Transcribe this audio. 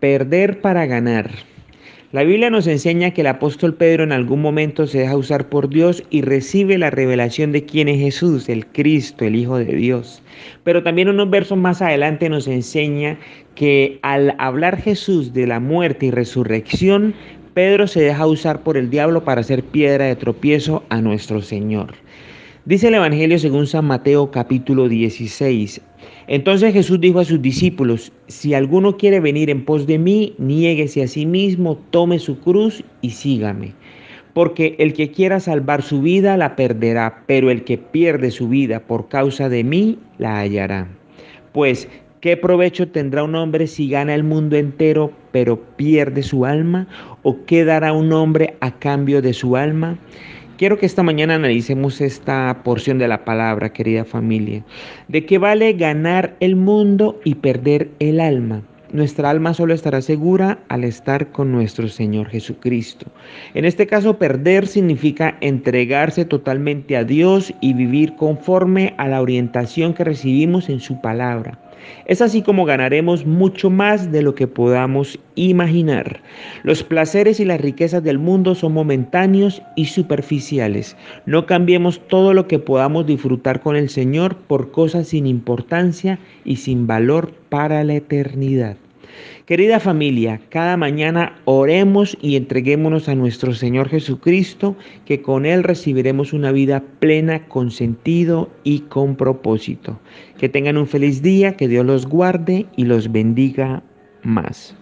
Perder para ganar. La Biblia nos enseña que el apóstol Pedro en algún momento se deja usar por Dios y recibe la revelación de quién es Jesús, el Cristo, el Hijo de Dios. Pero también unos versos más adelante nos enseña que al hablar Jesús de la muerte y resurrección, Pedro se deja usar por el diablo para hacer piedra de tropiezo a nuestro Señor. Dice el Evangelio según San Mateo capítulo 16. Entonces Jesús dijo a sus discípulos, si alguno quiere venir en pos de mí, niéguese a sí mismo, tome su cruz y sígame. Porque el que quiera salvar su vida la perderá, pero el que pierde su vida por causa de mí la hallará. Pues, ¿qué provecho tendrá un hombre si gana el mundo entero, pero pierde su alma? ¿O qué dará un hombre a cambio de su alma? Quiero que esta mañana analicemos esta porción de la palabra, querida familia. ¿De qué vale ganar el mundo y perder el alma? Nuestra alma solo estará segura al estar con nuestro Señor Jesucristo. En este caso, perder significa entregarse totalmente a Dios y vivir conforme a la orientación que recibimos en su palabra. Es así como ganaremos mucho más de lo que podamos imaginar. Los placeres y las riquezas del mundo son momentáneos y superficiales. No cambiemos todo lo que podamos disfrutar con el Señor por cosas sin importancia y sin valor para la eternidad. Querida familia, cada mañana oremos y entreguémonos a nuestro Señor Jesucristo, que con Él recibiremos una vida plena, con sentido y con propósito. Que tengan un feliz día, que Dios los guarde y los bendiga más.